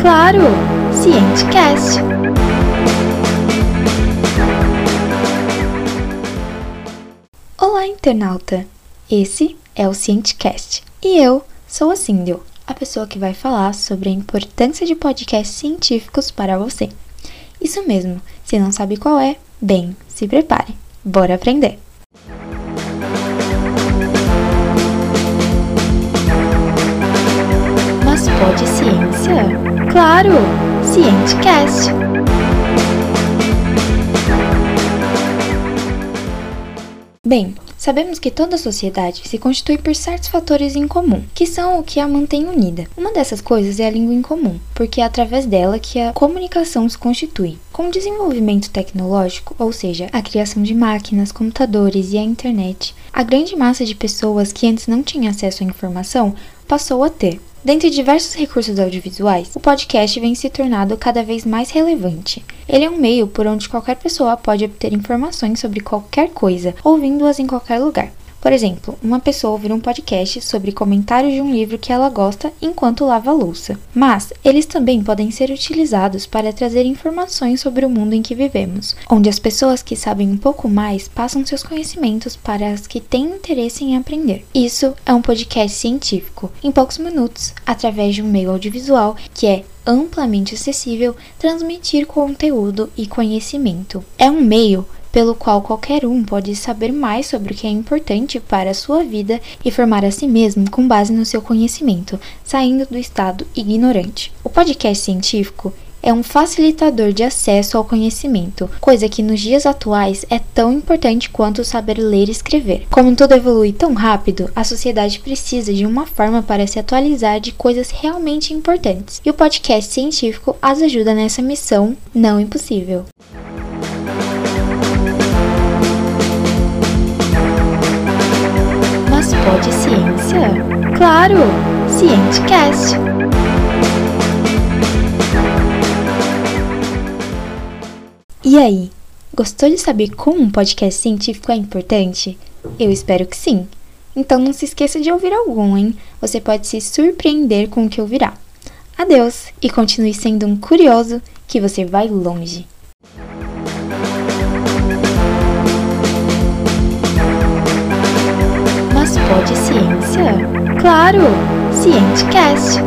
Claro! Cientecast. Olá, internauta! Esse é o Cientecast e eu sou a Cindel, a pessoa que vai falar sobre a importância de podcasts científicos para você. Isso mesmo, se não sabe qual é, bem, se prepare, bora aprender! Pode ciência? Claro! Cientecast! Bem, Sabemos que toda sociedade se constitui por certos fatores em comum, que são o que a mantém unida. Uma dessas coisas é a língua em comum, porque é através dela que a comunicação se constitui. Com o desenvolvimento tecnológico, ou seja, a criação de máquinas, computadores e a internet, a grande massa de pessoas que antes não tinha acesso à informação passou a ter. Dentre diversos recursos audiovisuais, o podcast vem se tornando cada vez mais relevante. Ele é um meio por onde qualquer pessoa pode obter informações sobre qualquer coisa, ouvindo-as em qualquer lugar. Por exemplo, uma pessoa ouvir um podcast sobre comentários de um livro que ela gosta enquanto lava a louça. Mas eles também podem ser utilizados para trazer informações sobre o mundo em que vivemos, onde as pessoas que sabem um pouco mais passam seus conhecimentos para as que têm interesse em aprender. Isso é um podcast científico, em poucos minutos, através de um meio audiovisual que é amplamente acessível transmitir conteúdo e conhecimento. É um meio pelo qual qualquer um pode saber mais sobre o que é importante para a sua vida e formar a si mesmo com base no seu conhecimento, saindo do estado ignorante. O podcast científico é um facilitador de acesso ao conhecimento, coisa que nos dias atuais é tão importante quanto saber ler e escrever. Como tudo evolui tão rápido, a sociedade precisa de uma forma para se atualizar de coisas realmente importantes, e o podcast científico as ajuda nessa missão não impossível. Ciência? Claro! Cientecast! E aí, gostou de saber como um podcast científico é importante? Eu espero que sim. Então não se esqueça de ouvir algum, hein? Você pode se surpreender com o que ouvirá. Adeus e continue sendo um curioso que você vai longe. Pode Ciência? Claro! Cientecast!